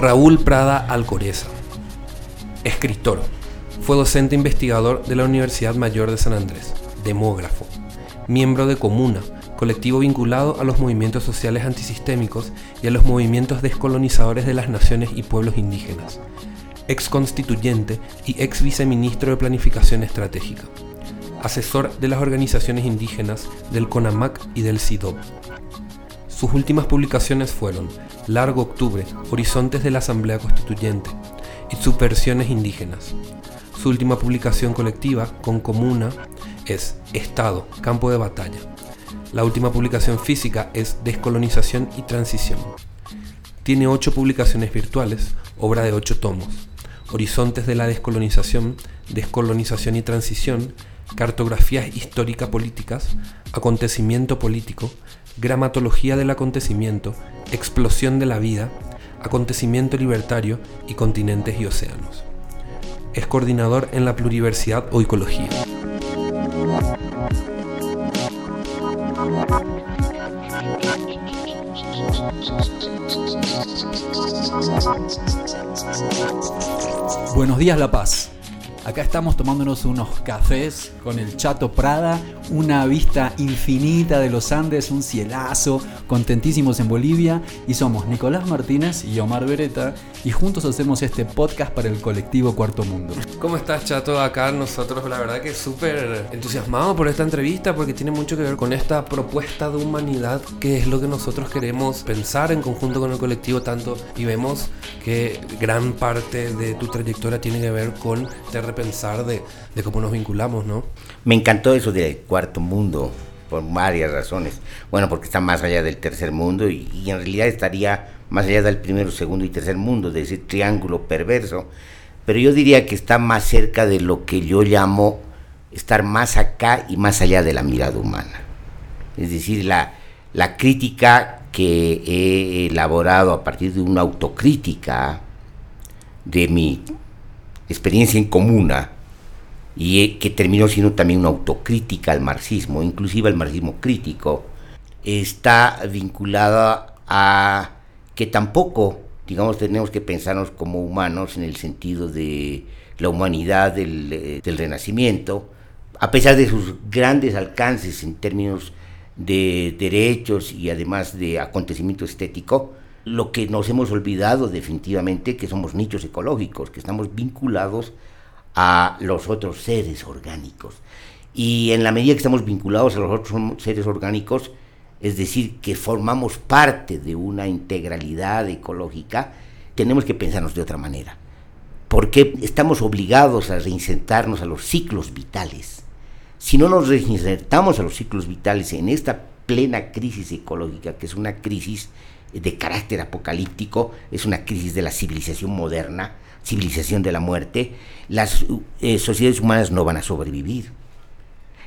Raúl Prada Alcoreza, escritor, fue docente investigador de la Universidad Mayor de San Andrés, demógrafo, miembro de Comuna, colectivo vinculado a los movimientos sociales antisistémicos y a los movimientos descolonizadores de las naciones y pueblos indígenas, ex constituyente y ex viceministro de Planificación Estratégica, asesor de las organizaciones indígenas del CONAMAC y del CIDOB. Sus últimas publicaciones fueron Largo Octubre, Horizontes de la Asamblea Constituyente y Subversiones Indígenas. Su última publicación colectiva, con Comuna, es Estado, Campo de Batalla. La última publicación física es Descolonización y Transición. Tiene ocho publicaciones virtuales, obra de ocho tomos. Horizontes de la Descolonización, Descolonización y Transición, Cartografías histórica políticas, Acontecimiento político, Gramatología del acontecimiento, Explosión de la vida, Acontecimiento libertario y Continentes y océanos. Es coordinador en la pluriversidad o ecología. Buenos días La Paz. Acá estamos tomándonos unos cafés con el Chato Prada, una vista infinita de los Andes, un cielazo, contentísimos en Bolivia. Y somos Nicolás Martínez y Omar Beretta y juntos hacemos este podcast para el colectivo Cuarto Mundo. ¿Cómo estás, Chato? Acá nosotros, la verdad que súper entusiasmados por esta entrevista porque tiene mucho que ver con esta propuesta de humanidad que es lo que nosotros queremos pensar en conjunto con el colectivo tanto y vemos que gran parte de tu trayectoria tiene que ver con de repensar de, de cómo nos vinculamos, ¿no? Me encantó eso de cuarto mundo por varias razones. Bueno, porque está más allá del tercer mundo y, en realidad estaría más allá del primero, segundo y tercer mundo, de ese triángulo perverso. Pero yo diría que está más cerca de lo que yo llamo estar más acá y más allá de la mirada humana. Es decir, la, la crítica que he elaborado a partir de una autocrítica de mi experiencia en comuna y que terminó siendo también una autocrítica al marxismo, inclusive al marxismo crítico, está vinculada a que tampoco, digamos, tenemos que pensarnos como humanos en el sentido de la humanidad del, eh, Renacimiento, a pesar de sus grandes alcances en términos de derechos y además de acontecimiento estético, lo que nos hemos olvidado definitivamente que somos nichos ecológicos, que estamos vinculados los otros seres orgánicos. Y en la medida que estamos vinculados a los otros seres orgánicos, es decir, que formamos parte de una integralidad ecológica, tenemos que pensarnos de otra manera. Porque estamos obligados a reinsertarnos a los ciclos vitales. Si no nos reinsertamos a los ciclos vitales en esta plena crisis ecológica, que es una crisis de carácter apocalíptico, es una crisis de la civilización moderna, civilización de la muerte, las eh, sociedades humanas no van a sobrevivir.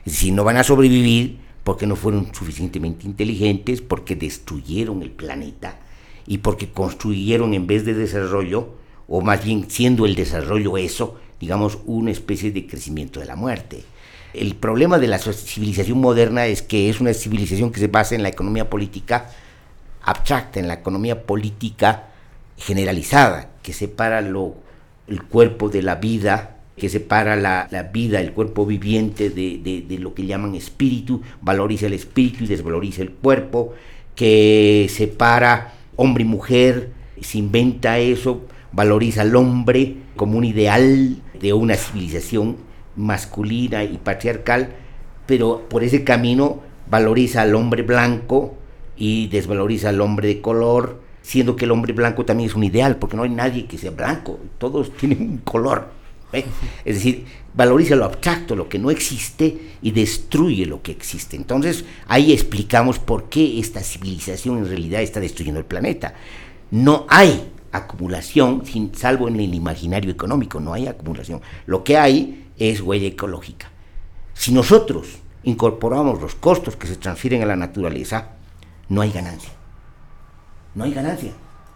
Decir, no van a sobrevivir porque no fueron suficientemente inteligentes, porque destruyeron el planeta y porque construyeron en vez de desarrollo, o más bien siendo el desarrollo eso, digamos, una especie de crecimiento de la muerte. El problema de la civilización moderna es que es una civilización que se basa en la economía política abstracta, en la economía política generalizada, que separa lo, el cuerpo de la vida, que separa la, la vida, el cuerpo viviente de, de, de, lo que llaman espíritu, valoriza el espíritu y desvaloriza el cuerpo, que separa hombre y mujer, se inventa eso, valoriza al hombre como un ideal de una civilización masculina y patriarcal, pero por ese camino valoriza al hombre blanco y desvaloriza al hombre de color, siendo que el hombre blanco también es un ideal, porque no hay nadie que sea blanco, todos tienen un color. Es decir, valoriza lo abstracto, lo que no existe, y destruye lo que existe. Entonces, ahí explicamos por qué esta civilización en realidad está destruyendo el planeta. No hay acumulación, sin, salvo en el imaginario económico, no hay acumulación. Lo que hay es huella ecológica. Si nosotros incorporamos los costos que se transfieren a la naturaleza, no hay ganancia. No hay ganancia.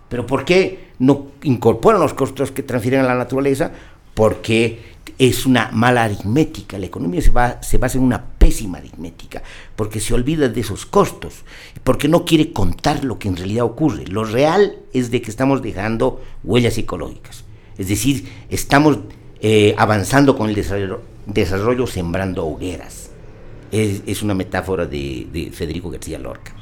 ¿Pero por qué no incorporan los costos que transfieren a la naturaleza? Porque es una mala aritmética. La economía se, basa en una pésima aritmética, porque se olvida de esos costos, porque no quiere contar lo que en realidad ocurre. Lo real es de que estamos dejando huellas psicológicas, es decir, estamos eh, avanzando con el desarrollo, sembrando hogueras. Es, una metáfora de, Federico García Lorca.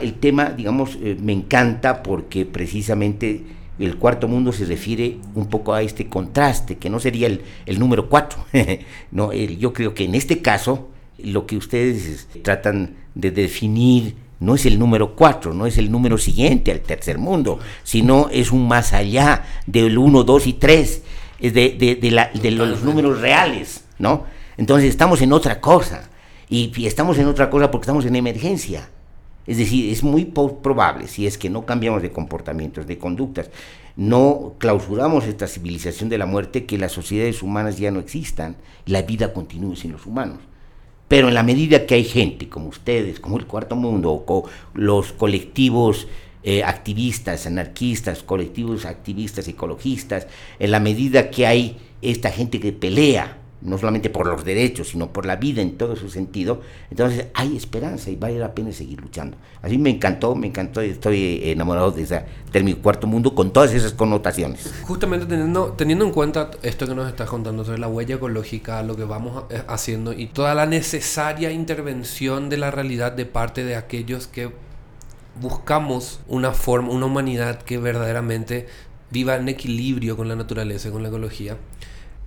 El tema, digamos, eh, me encanta porque precisamente el cuarto mundo se refiere un poco a este contraste, que no sería el, número cuatro. no, yo creo que en este caso lo que ustedes tratan de definir no es el número cuatro, no es el número siguiente al tercer mundo, sino es un más allá del uno, dos y tres, de, de, de, los números reales, ¿no? Entonces estamos en otra cosa, y estamos en otra cosa porque estamos en emergencia. Es decir, es muy probable, si es que no cambiamos de comportamientos, de conductas, no clausuramos esta civilización de la muerte, que las sociedades humanas ya no existan, la vida continúe sin los humanos. Pero en la medida que hay gente como ustedes, como el Cuarto Mundo, o los colectivos eh, activistas, anarquistas, colectivos activistas, ecologistas, en la medida que hay esta gente que pelea no solamente por los derechos, sino por la vida en todo su sentido, entonces hay esperanza y vale la pena seguir luchando. Así me encantó, me encantó y estoy enamorado de ese término cuarto mundo con todas esas connotaciones. Justamente teniendo, teniendo en cuenta esto que nos estás contando sobre la huella ecológica, lo que vamos eh, haciendo y toda la necesaria intervención de la realidad de parte de aquellos que buscamos una forma, una humanidad que verdaderamente viva en equilibrio con la naturaleza, con la ecología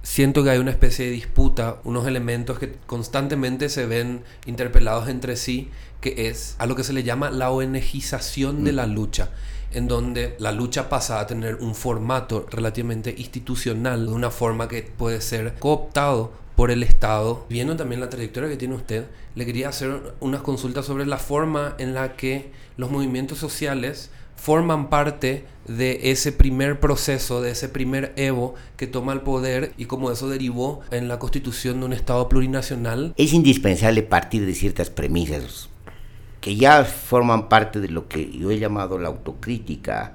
siento que hay una especie de disputa, unos elementos que constantemente se ven interpelados entre sí, que es a lo que se le llama la ONGización de la lucha, en donde la lucha pasa a tener un formato relativamente institucional, de una forma que puede ser cooptado por el Estado. Viendo también la trayectoria que tiene usted, le quería hacer unas consultas sobre la forma en la que los movimientos sociales forman parte de ese primer proceso, de ese primer Evo que toma el poder y cómo eso derivó en la constitución de un Estado plurinacional. Es indispensable partir de ciertas premisas que ya forman parte de lo que yo he llamado la autocrítica,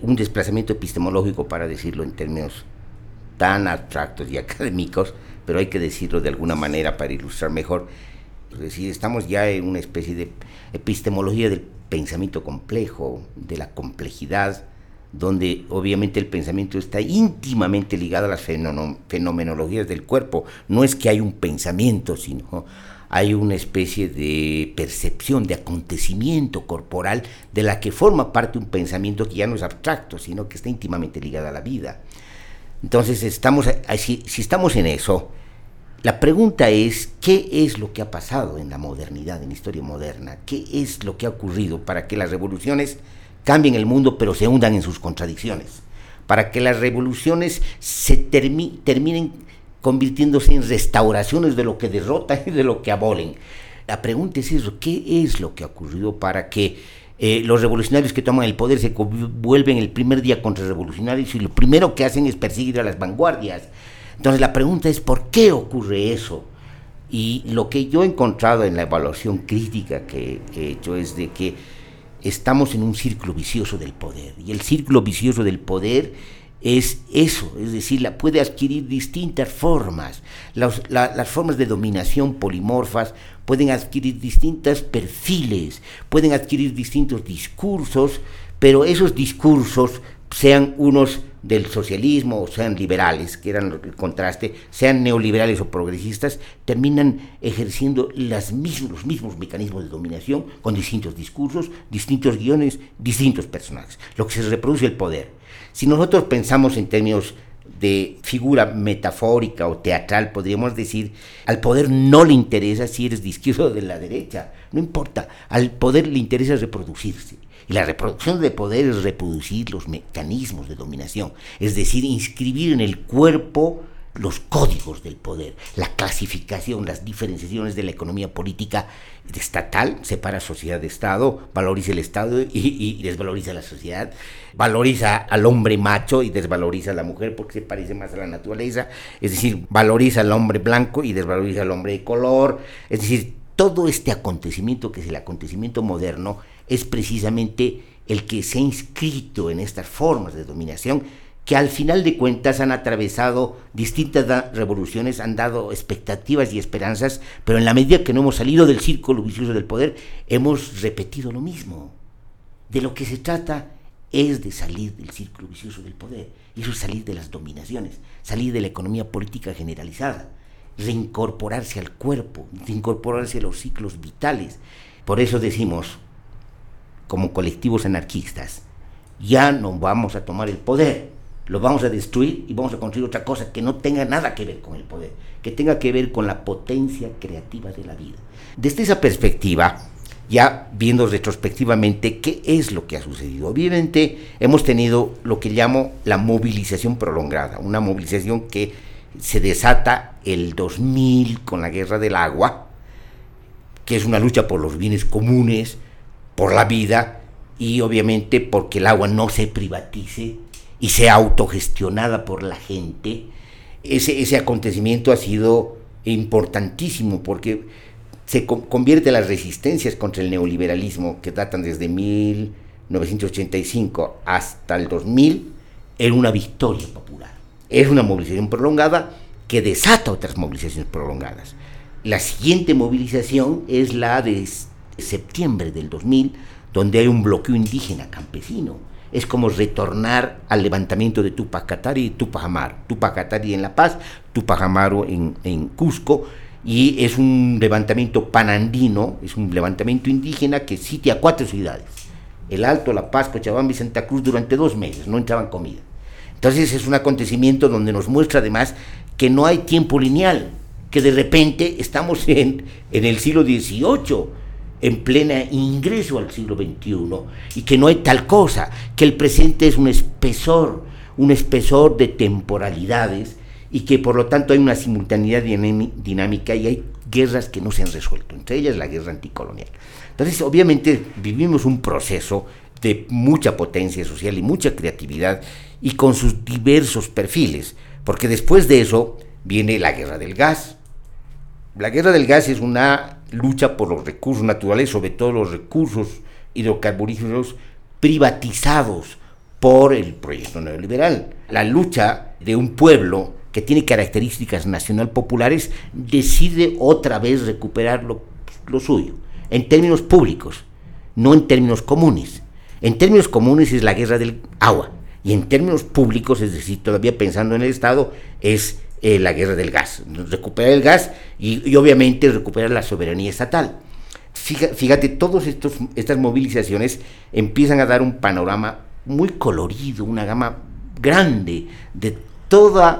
un desplazamiento epistemológico para decirlo en términos tan abstractos y académicos, pero hay que decirlo de alguna manera para ilustrar mejor. Es decir, estamos ya en una especie de epistemología del pensamiento complejo, de la complejidad, donde obviamente el pensamiento está íntimamente ligado a las fenomenologías del cuerpo. No es que hay un pensamiento, sino hay una especie de percepción, de acontecimiento corporal, de la que forma parte un pensamiento que ya no es abstracto, sino que está íntimamente ligado a la vida. Entonces, estamos, si, si estamos en eso, la pregunta es, ¿qué es lo que ha pasado en la modernidad, en la historia moderna? ¿Qué es lo que ha ocurrido para que las revoluciones cambien el mundo pero se hundan en sus contradicciones? Para que las revoluciones se terminen convirtiéndose en restauraciones de lo que derrotan y de lo que abolen. La pregunta es eso, ¿qué es lo que ha ocurrido para que eh, los revolucionarios que toman el poder se vuelven el primer día contra revolucionarios y lo primero que hacen es perseguir a las vanguardias? Entonces la pregunta es, ¿por qué ocurre eso? Y lo que yo he encontrado en la evaluación crítica que he hecho es de que estamos en un círculo vicioso del poder. Y el círculo vicioso del poder es eso, es decir, la, puede adquirir distintas formas. las formas de dominación polimorfas pueden adquirir distintos perfiles, pueden adquirir distintos discursos, pero esos discursos sean unos del socialismo o sean liberales, que eran el contraste, sean neoliberales o progresistas, terminan ejerciendo las mismos, los mismos mecanismos de dominación con distintos discursos, distintos guiones, distintos personajes, lo que se reproduce el poder. Si nosotros pensamos en términos de figura metafórica o teatral, podríamos decir, al poder no le interesa si eres de izquierda o de la derecha, no importa, al poder le interesa reproducirse y la reproducción de poder es reproducir los mecanismos de dominación, es decir, inscribir en el cuerpo los códigos del poder, la clasificación, las diferenciaciones de la economía política estatal, separa sociedad de Estado, valoriza el Estado y, desvaloriza la sociedad, valoriza al hombre macho y desvaloriza a la mujer porque se parece más a la naturaleza, es decir, valoriza al hombre blanco y desvaloriza al hombre de color, es decir, todo este acontecimiento que es el acontecimiento moderno es precisamente el que se ha inscrito en estas formas de dominación que al final de cuentas han atravesado distintas revoluciones, han dado expectativas y esperanzas, pero en la medida que no hemos salido del círculo vicioso del poder, hemos repetido lo mismo. De lo que se trata es de salir del círculo vicioso del poder, y eso es salir de las dominaciones, salir de la economía política generalizada, reincorporarse al cuerpo, reincorporarse a los ciclos vitales. Por eso decimos, como colectivos anarquistas, ya no vamos a tomar el poder, lo vamos a destruir y vamos a construir otra cosa que no tenga nada que ver con el poder, que tenga que ver con la potencia creativa de la vida. Desde esa perspectiva, ya viendo retrospectivamente qué es lo que ha sucedido. Obviamente hemos tenido lo que llamo la movilización prolongada, una movilización que se desata el 2000 con la guerra del agua, que es una lucha por los bienes comunes, por la vida y obviamente porque el agua no se privatice, y sea autogestionada por la gente, ese, ese acontecimiento ha sido importantísimo porque se convierte las resistencias contra el neoliberalismo que datan desde 1985 hasta el 2000 en una victoria popular. Es una movilización prolongada que desata otras movilizaciones prolongadas. La siguiente movilización es la de septiembre del 2000, donde hay un bloqueo indígena campesino es como retornar al levantamiento de Tupac Katari y Tupac Amaru. Tupac Katari en La Paz, Tupac Amaru en, en Cusco, y es un levantamiento panandino, es un levantamiento indígena que sitia cuatro ciudades, el Alto, La Paz, Cochabamba y Santa Cruz durante dos meses, no entraban comida. Entonces es un acontecimiento donde nos muestra además que no hay tiempo lineal, que de repente estamos en, en el siglo XVIII, en plena ingreso al siglo XXI y que no hay tal cosa, que el presente es un espesor, un espesor de temporalidades y que por lo tanto hay una simultaneidad dinámica y hay guerras que no se han resuelto, entre ellas la guerra anticolonial. Entonces, obviamente vivimos un proceso de mucha potencia social y mucha creatividad y con sus diversos perfiles, porque después de eso viene la guerra del gas. La guerra del gas es una lucha por los recursos naturales, sobre todo los recursos hidrocarburíferos privatizados por el proyecto neoliberal. La lucha de un pueblo que tiene características nacional populares decide otra vez recuperar lo, lo suyo, en términos públicos, no en términos comunes. En términos comunes es la guerra del agua, y en términos públicos, es decir, todavía pensando en el Estado, es eh, la guerra del gas, recuperar el gas y, obviamente recuperar la soberanía estatal. Fíjate, todas estas movilizaciones empiezan a dar un panorama muy colorido, una gama grande de todos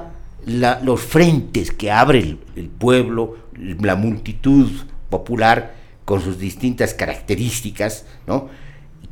los frentes que abre el, pueblo, la multitud popular con sus distintas características, ¿no?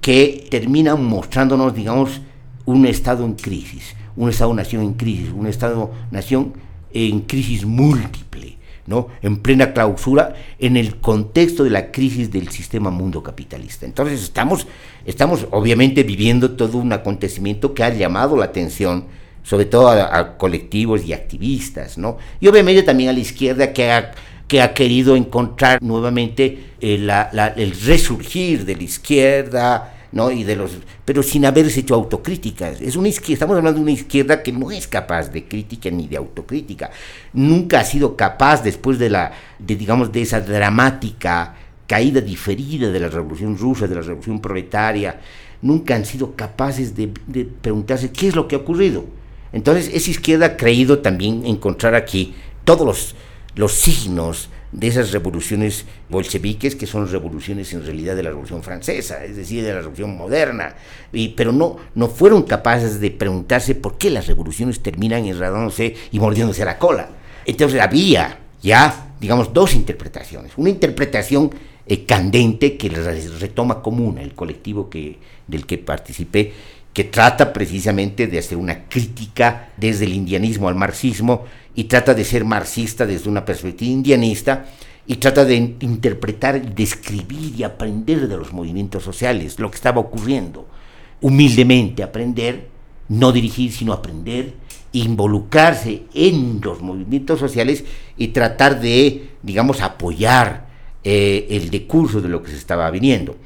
que terminan mostrándonos, digamos, un Estado en crisis, un Estado-nación en crisis, un Estado-nación en crisis múltiple, ¿no? en plena clausura, en el contexto de la crisis del sistema mundo capitalista. Entonces estamos, estamos obviamente viviendo todo un acontecimiento que ha llamado la atención, sobre todo a, colectivos y activistas, ¿no? y obviamente también a la izquierda que ha, que ha querido encontrar nuevamente eh, el resurgir de la izquierda, ¿no? Y de los, pero sin haberse hecho autocríticas. Es una estamos hablando de una izquierda que no es capaz de crítica ni de autocrítica. Nunca ha sido capaz, después de la, de, digamos, de esa dramática caída diferida de la revolución rusa, de la revolución proletaria, nunca han sido capaces de, de preguntarse qué es lo que ha ocurrido. Entonces, esa izquierda ha creído también encontrar aquí todos los, los signos de esas revoluciones bolcheviques que son revoluciones en realidad de la revolución francesa, es decir, de la revolución moderna, y, pero no, no fueron capaces de preguntarse por qué las revoluciones terminan enredándose y mordiéndose la cola. Entonces había ya, digamos, dos interpretaciones. Una interpretación eh, candente que retoma común el colectivo que, del que participé, que trata precisamente de hacer una crítica desde el indianismo al marxismo y trata de ser marxista desde una perspectiva indianista y trata de interpretar, describir y aprender de los movimientos sociales, lo que estaba ocurriendo. Humildemente aprender, no dirigir, sino aprender, involucrarse en los movimientos sociales y tratar de, digamos, apoyar eh, el decurso de lo que se estaba viniendo.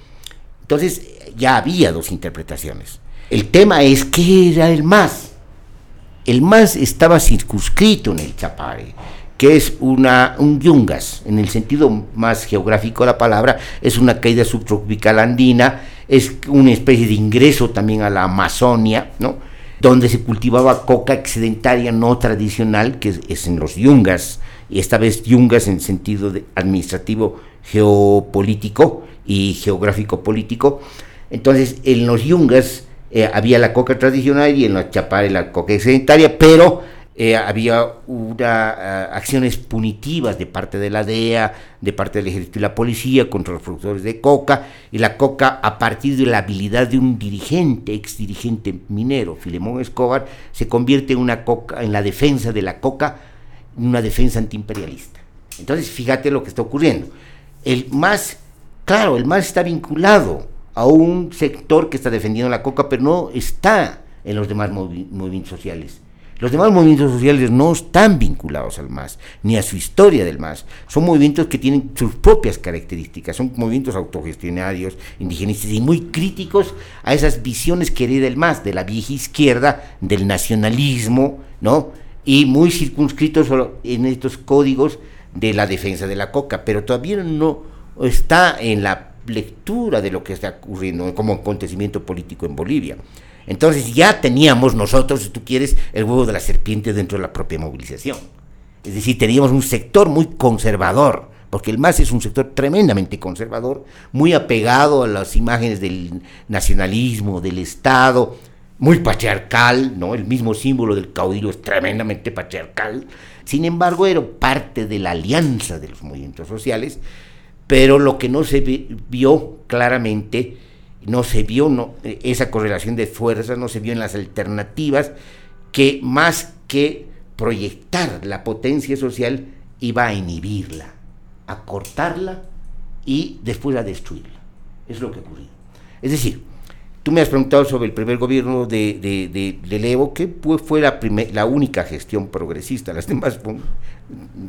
Entonces ya había dos interpretaciones. El tema es qué era el más el MAS estaba circunscrito en el Chapare, que es una, un yungas, en el sentido más geográfico de la palabra, es una caída subtropical andina, es una especie de ingreso también a la Amazonia, ¿no? donde se cultivaba coca excedentaria no tradicional, que es, en los yungas, y esta vez yungas en sentido administrativo, geopolítico y geográfico político. Entonces, en los yungas eh, había la coca tradicional y en los chapares la coca excedentaria, pero eh, había una, eh, acciones punitivas de parte de la DEA, de parte del ejército y la policía contra los productores de coca, y la coca a partir de la habilidad de un dirigente, ex dirigente minero, Filemón Escobar, se convierte en una coca, en la defensa de la coca, una defensa antiimperialista. Entonces, fíjate lo que está ocurriendo. El más, claro, el más está vinculado a un sector que está defendiendo la coca, pero no está en los demás movimientos sociales. Los demás movimientos sociales no están vinculados al MAS, ni a su historia del MAS. Son movimientos que tienen sus propias características, son movimientos autogestionarios, indigenistas y muy críticos a esas visiones que hereda el MAS, de la vieja izquierda, del nacionalismo, ¿no? Y muy circunscritos en estos códigos de la defensa de la coca, pero todavía no está en la lectura de lo que está ocurriendo como acontecimiento político en Bolivia. Entonces ya teníamos nosotros, si tú quieres, el huevo de la serpiente dentro de la propia movilización. Es decir, teníamos un sector muy conservador, porque el MAS es un sector tremendamente conservador, muy apegado a las imágenes del nacionalismo, del Estado, muy patriarcal, ¿no? El mismo símbolo del caudillo es tremendamente patriarcal. Sin embargo, era parte de la alianza de los movimientos sociales pero lo que no se vio claramente, no se vio esa correlación de fuerzas, no se vio en las alternativas, que más que proyectar la potencia social, iba a inhibirla, a cortarla y después a destruirla. Es lo que ocurrió. Es decir, tú me has preguntado sobre el primer gobierno de, de, de, Levo, que fue la, la única gestión progresista, las demás fueron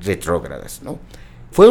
retrógradas, ¿no? Fue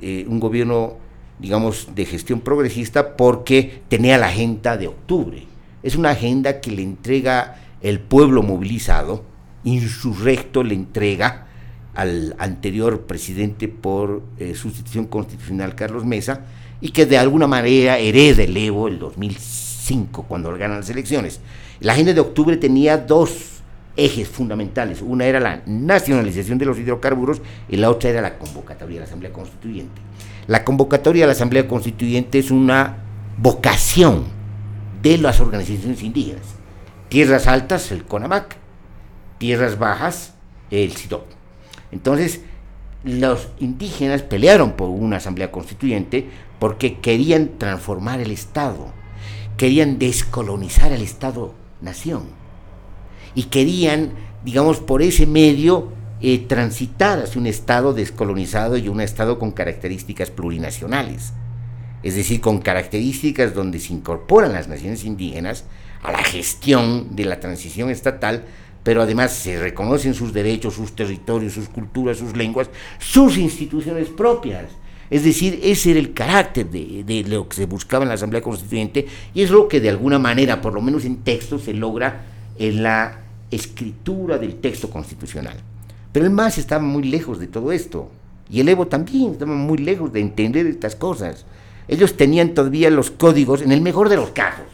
eh, un gobierno, digamos, de gestión progresista porque tenía la agenda de octubre. Es una agenda que le entrega el pueblo movilizado, insurrecto le entrega al anterior presidente por eh, sustitución constitucional Carlos Mesa y que de alguna manera hereda el Evo el 2005 cuando ganan las elecciones. La agenda de octubre tenía dos ejes fundamentales. Una era la nacionalización de los hidrocarburos y la otra era la convocatoria de la Asamblea Constituyente. La convocatoria de la Asamblea Constituyente es una vocación de las organizaciones indígenas. Tierras altas, el CONAMAC, tierras bajas, el CIDOP. Entonces, los indígenas pelearon por una asamblea constituyente porque querían transformar el Estado, querían descolonizar el Estado-nación y querían, digamos, por ese medio eh, transitar hacia un Estado descolonizado y un Estado con características plurinacionales, es decir, con características donde se incorporan las naciones indígenas a la gestión de la transición estatal, pero además se reconocen sus derechos, sus territorios, sus culturas, sus lenguas, sus instituciones propias. Es decir, ese era el carácter de, de, lo que se buscaba en la Asamblea Constituyente y es lo que de alguna manera, por lo menos en texto, se logra en la escritura del texto constitucional. Pero el MAS estaba muy lejos de todo esto. Y el Evo también estaba muy lejos de entender estas cosas. Ellos tenían todavía los códigos, en el mejor de los casos,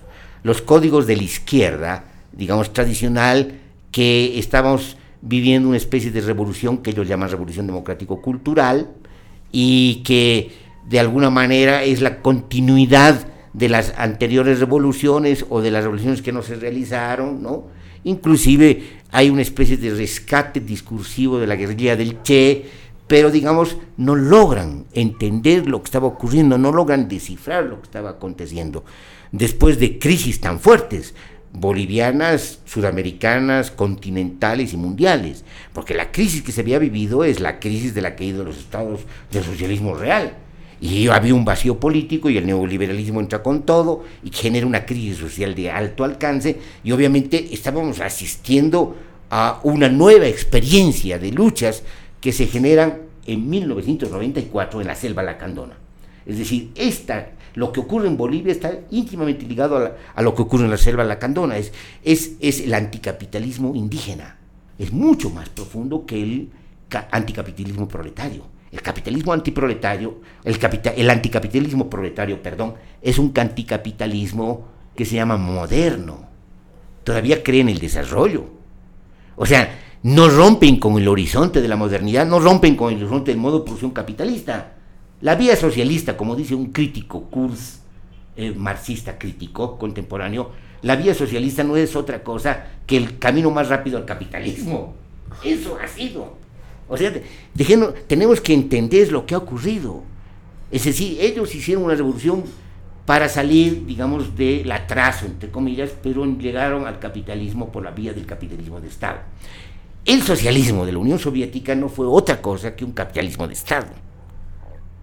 los códigos de la izquierda, digamos, tradicional, que estábamos viviendo una especie de revolución que ellos llaman revolución democrático-cultural y que de alguna manera es la continuidad de las anteriores revoluciones o de las revoluciones que no se realizaron, ¿no? Inclusive hay una especie de rescate discursivo de la guerrilla del Che, pero digamos, no logran entender lo que estaba ocurriendo, no logran descifrar lo que estaba aconteciendo. Después de crisis tan fuertes, bolivianas, sudamericanas, continentales y mundiales, porque la crisis que se había vivido es la crisis de la caída de los estados del socialismo real y había un vacío político y el neoliberalismo entra con todo y genera una crisis social de alto alcance y obviamente estábamos asistiendo a una nueva experiencia de luchas que se generan en 1994 en la selva lacandona. Es decir, esta, lo que ocurre en Bolivia está íntimamente ligado a, lo que ocurre en la selva lacandona, es, es, es el anticapitalismo indígena es mucho más profundo que el anticapitalismo proletario. El capitalismo antiproletario, el, el anticapitalismo proletario, perdón, es un anticapitalismo que se llama moderno. Todavía cree en el desarrollo. O sea, no rompen con el horizonte de la modernidad, no rompen con el horizonte del modo de producción capitalista. La vía socialista, como dice un crítico, Kurz, eh, marxista crítico contemporáneo, la vía socialista no es otra cosa que el camino más rápido al capitalismo. Eso ha sido. O sea, tenemos que entender lo que ha ocurrido. Es decir, ellos hicieron una revolución para salir, digamos, del atraso, entre comillas, pero llegaron al capitalismo por la vía del capitalismo de Estado. El socialismo de la Unión Soviética no fue otra cosa que un capitalismo de Estado.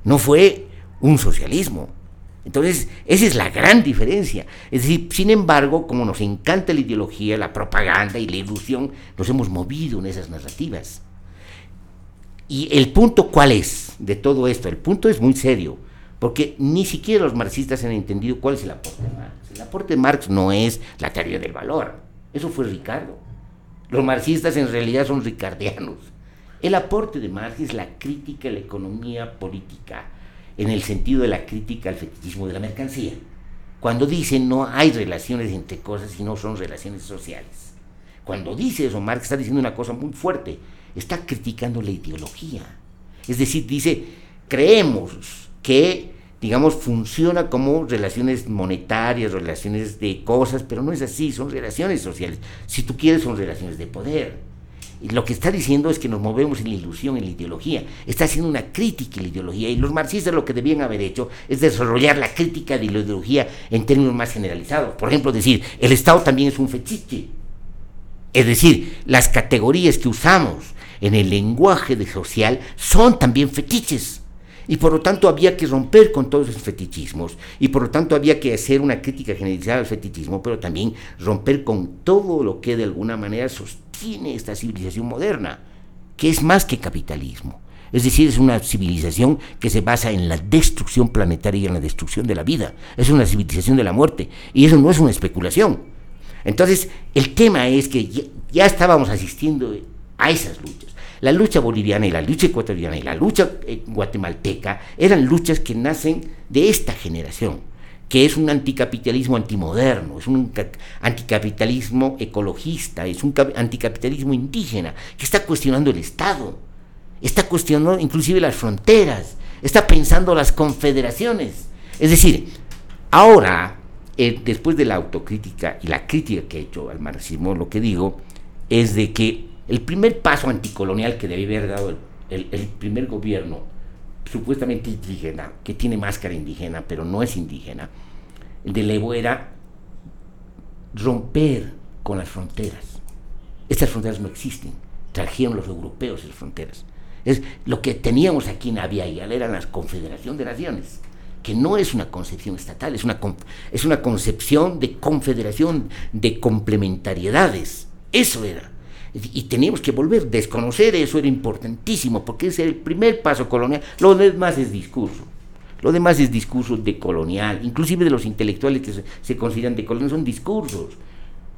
No fue un socialismo. Entonces, esa es la gran diferencia. Es decir, sin embargo, como nos encanta la ideología, la propaganda y la ilusión, nos hemos movido en esas narrativas. ¿Y el punto cuál es de todo esto? El punto es muy serio, porque ni siquiera los marxistas han entendido cuál es el aporte de Marx. El aporte de Marx no es la teoría del valor, eso fue Ricardo. Los marxistas en realidad son ricardianos. El aporte de Marx es la crítica a la economía política, en el sentido de la crítica al fetichismo de la mercancía. Cuando dice no hay relaciones entre cosas, sino son relaciones sociales. Cuando dice eso, Marx está diciendo una cosa muy fuerte, está criticando la ideología. Es decir, dice, creemos que, digamos, funciona como relaciones monetarias, relaciones de cosas, pero no es así, son relaciones sociales. Si tú quieres, son relaciones de poder. Y lo que está diciendo es que nos movemos en la ilusión, en la ideología. Está haciendo una crítica a la ideología. Y los marxistas lo que debían haber hecho es desarrollar la crítica de la ideología en términos más generalizados. Por ejemplo, decir, el Estado también es un fetiche. Es decir, las categorías que usamos en el lenguaje de social son también fetiches. Y por lo tanto había que romper con todos esos fetichismos. Y por lo tanto había que hacer una crítica generalizada al fetichismo, pero también romper con todo lo que de alguna manera sostiene tiene esta civilización moderna, que es más que capitalismo. Es decir, es una civilización que se basa en la destrucción planetaria y en la destrucción de la vida. Es una civilización de la muerte. Y eso no es una especulación. Entonces, el tema es que ya, estábamos asistiendo a esas luchas. La lucha boliviana y la lucha ecuatoriana y la lucha eh, guatemalteca eran luchas que nacen de esta generación que es un anticapitalismo antimoderno, es un anticapitalismo ecologista, es un anticapitalismo indígena, que está cuestionando el Estado, está cuestionando inclusive las fronteras, está pensando las confederaciones. Es decir, ahora, eh, después de la autocrítica y la crítica que he hecho al marxismo, lo que digo es de que el primer paso anticolonial que debe haber dado el primer gobierno supuestamente indígena, que tiene máscara indígena, pero no es indígena, de Levo era romper con las fronteras. Estas fronteras no existen, trajeron los europeos las fronteras. Es lo que teníamos aquí en Aviala era la Confederación de Naciones, que no es una concepción estatal, es una, es una concepción de confederación, de complementariedades. Eso era. Y teníamos que volver, desconocer eso era importantísimo, porque ese era el primer paso colonial, lo demás es discurso. Lo demás es discurso decolonial, inclusive de los intelectuales que se, consideran decoloniales, son discursos.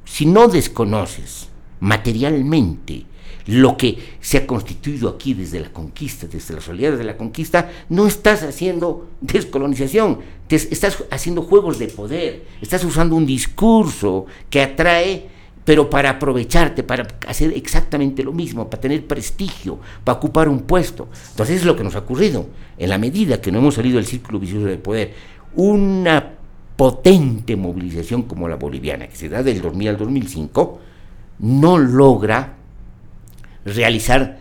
Si no desconoces materialmente lo que se ha constituido aquí desde la conquista, desde las realidades de la conquista, no estás haciendo descolonización, estás haciendo juegos de poder, estás usando un discurso que atrae pero para aprovecharte, para hacer exactamente lo mismo, para tener prestigio, para ocupar un puesto. Entonces es lo que nos ha ocurrido. En la medida que no hemos salido del círculo vicioso del poder, una potente movilización como la boliviana, que se da del 2000 al 2005, no logra realizar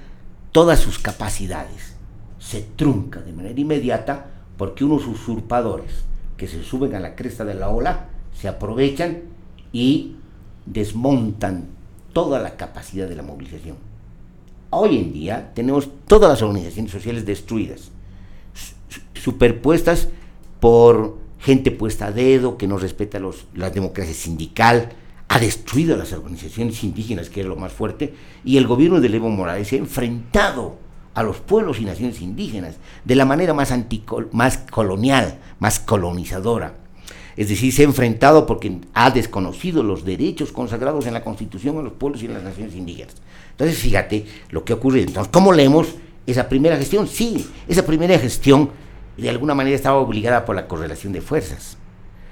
todas sus capacidades. Se trunca de manera inmediata porque unos usurpadores que se suben a la cresta de la ola se aprovechan y desmontan toda la capacidad de la movilización. Hoy en día tenemos todas las organizaciones sociales destruidas, superpuestas por gente puesta a dedo, que no respeta los, la democracia sindical, ha destruido las organizaciones indígenas, que es lo más fuerte, y el gobierno de Evo Morales se ha enfrentado a los pueblos y naciones indígenas de la manera más, más colonial, más colonizadora. Es decir, se ha enfrentado porque ha desconocido los derechos consagrados en la Constitución a los pueblos y en las naciones indígenas. Entonces, fíjate lo que ocurre. Entonces, ¿cómo leemos esa primera gestión? Sí, esa primera gestión de alguna manera estaba obligada por la correlación de fuerzas.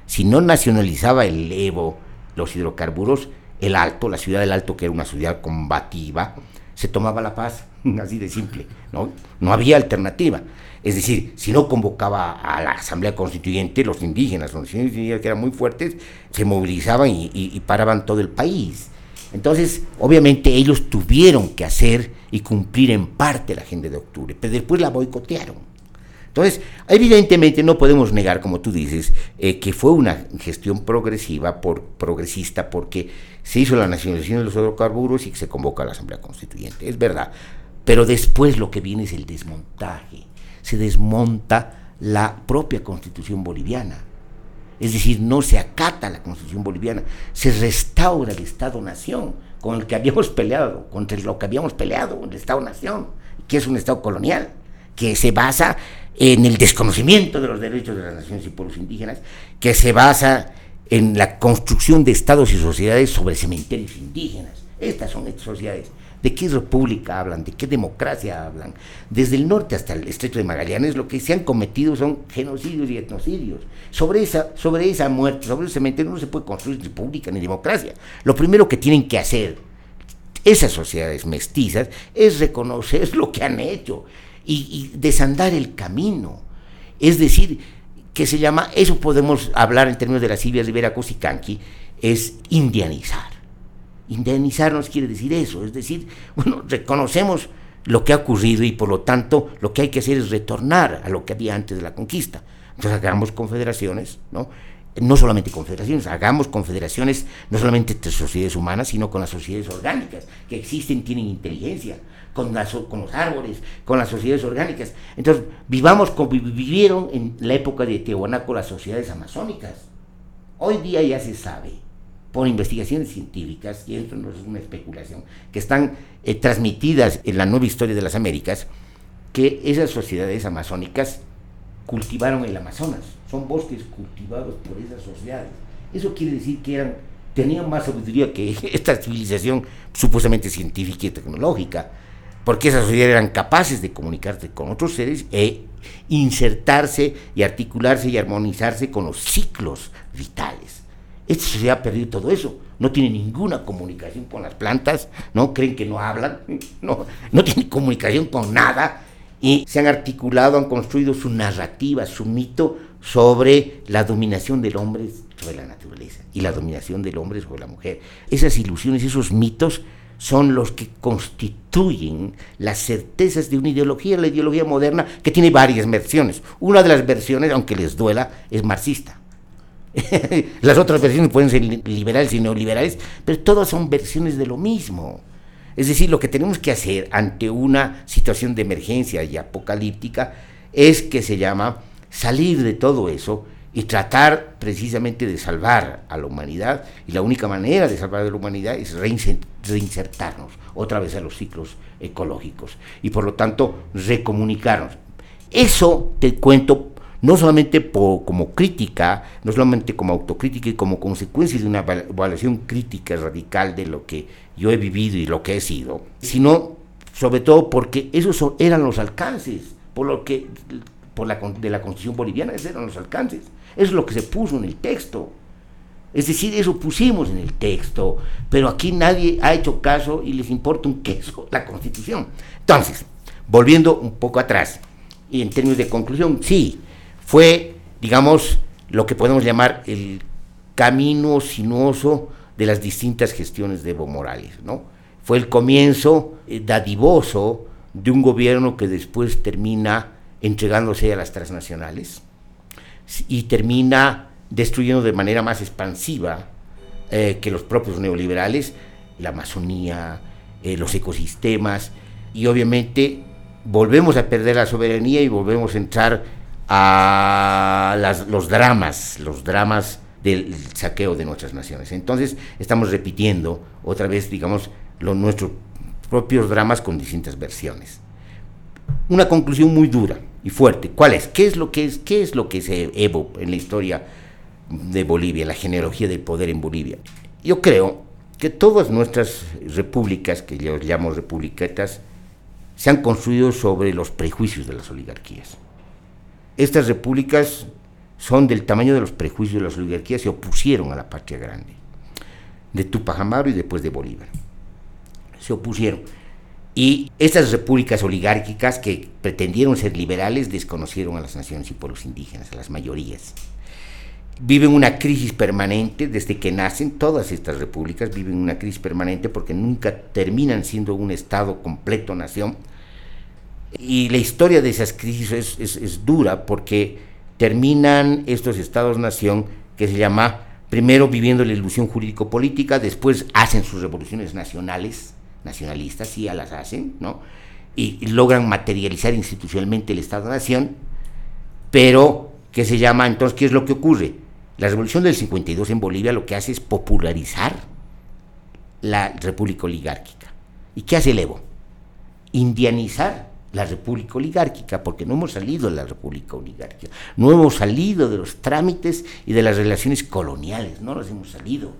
Si no nacionalizaba el Evo, los hidrocarburos, el Alto, la ciudad del Alto, que era una ciudad combativa, se tomaba la paz, así de simple, ¿no? No había alternativa. Es decir, si no convocaba a la Asamblea Constituyente, los indígenas, los indígenas que eran muy fuertes, se movilizaban y, paraban todo el país. Entonces, obviamente ellos tuvieron que hacer y cumplir en parte la agenda de octubre, pero después la boicotearon. Entonces, evidentemente no podemos negar, como tú dices, eh, que fue una gestión progresiva, por, progresista, porque se hizo la nacionalización de los hidrocarburos y se convoca a la Asamblea Constituyente. Es verdad. Pero después lo que viene es el desmontaje. Se desmonta la propia constitución boliviana. Es decir, no se acata la constitución boliviana, se restaura el Estado-Nación con el que habíamos peleado, contra lo que habíamos peleado, el Estado-Nación, que es un Estado colonial, que se basa en el desconocimiento de los derechos de las naciones y pueblos indígenas, que se basa en la construcción de estados y sociedades sobre cementerios indígenas. Estas son estas sociedades. ¿De qué república hablan? ¿De qué democracia hablan? Desde el norte hasta el estrecho de Magallanes lo que se han cometido son genocidios y etnocidios. Sobre esa, sobre esa muerte, sobre ese cementerio no se puede construir república ni democracia. Lo primero que tienen que hacer esas sociedades mestizas es reconocer lo que han hecho y, desandar el camino. Es decir, que se llama, eso podemos hablar en términos de la Silvia Rivera Cosicanqui, es indianizar. Indianizar nos quiere decir eso, es decir, bueno, reconocemos lo que ha ocurrido y por lo tanto lo que hay que hacer es retornar a lo que había antes de la conquista. Entonces hagamos confederaciones, ¿no? No solamente confederaciones, hagamos confederaciones no solamente entre sociedades humanas, sino con las sociedades orgánicas que existen, tienen inteligencia, con, con los árboles, con las sociedades orgánicas. Entonces, vivamos como vivieron en la época de Tehuanaco las sociedades amazónicas. Hoy día ya se sabe, por investigaciones científicas, y esto no es una especulación, que están eh, transmitidas en la nueva historia de las Américas, que esas sociedades amazónicas cultivaron el Amazonas. Son bosques cultivados por esas sociedades. Eso quiere decir que eran, tenían más sabiduría que esta civilización supuestamente científica y tecnológica porque esas sociedades eran capaces de comunicarse con otros seres e insertarse y articularse y armonizarse con los ciclos vitales. Sociedad ha perdido todo eso, no tiene ninguna comunicación con las plantas, no creen que no hablan, no, no comunicación con nada y se han articulado, han construido su narrativa, su mito sobre la dominación del hombre sobre la naturaleza y la dominación del hombre sobre la mujer. Esas ilusiones, esos mitos son los que constituyen las certezas de una ideología, la ideología moderna, que tiene varias versiones. Una de las versiones, aunque les duela, es marxista. las otras versiones pueden ser liberales y neoliberales, pero todas son versiones de lo mismo. Es decir, lo que tenemos que hacer ante una situación de emergencia y apocalíptica es que se llama salir de todo eso y tratar precisamente de salvar a la humanidad. Y la única manera de salvar a la humanidad es reinsertarnos otra vez a los ciclos ecológicos y por lo tanto recomunicarnos. Eso te cuento no solamente como crítica, no solamente como autocrítica y como consecuencia de una evaluación crítica radical de lo que yo he vivido y lo que he sido, sino sobre todo porque esos eran los alcances, por lo que por la, de la Constitución boliviana, esos eran los alcances. Eso es lo que se puso en el texto. Es decir, eso pusimos en el texto, pero aquí nadie ha hecho caso y les importa un queso la Constitución. Entonces, volviendo un poco atrás, y en términos de conclusión, sí, fue, digamos, lo que podemos llamar el camino sinuoso de las distintas gestiones de Evo Morales, ¿no? Fue el comienzo eh, dadivoso de un gobierno que después termina entregándose a las transnacionales, y termina destruyendo de manera más expansiva eh, que los propios neoliberales la Amazonía, eh, los ecosistemas y obviamente volvemos a perder la soberanía y volvemos a entrar a los dramas, los dramas del saqueo de nuestras naciones. Entonces estamos repitiendo otra vez, digamos, los, nuestros propios dramas con distintas versiones. Una conclusión muy dura y fuerte. ¿Cuál es? ¿Qué es lo que es, qué es lo que se Evo en la historia de Bolivia, la genealogía del poder en Bolivia. Yo creo que todas nuestras repúblicas, que yo llamo republiquetas, se han construido sobre los prejuicios de las oligarquías. Estas repúblicas son del tamaño de los prejuicios de las oligarquías, se opusieron a la patria grande, de Tupac Amaru y después de Bolívar. Se opusieron. Y estas repúblicas oligárquicas que pretendieron ser liberales desconocieron a las naciones y pueblos indígenas, a las mayorías. Viven una crisis permanente desde que nacen, todas estas repúblicas viven una crisis permanente porque nunca terminan siendo un Estado completo, nación. Y la historia de esas crisis es, es dura porque terminan estos Estados-nación que se llama, primero viviendo la ilusión jurídico-política, después hacen sus revoluciones nacionales, nacionalistas, sí, ya las hacen, ¿no? Y, logran materializar institucionalmente el Estado-Nación, pero ¿qué se llama entonces? ¿Qué es lo que ocurre? La revolución del 52 en Bolivia lo que hace es popularizar la república oligárquica. ¿Y qué hace el Evo? Indianizar la república oligárquica, porque no hemos salido de la república oligárquica, no hemos salido de los trámites y de las relaciones coloniales, no los hemos salido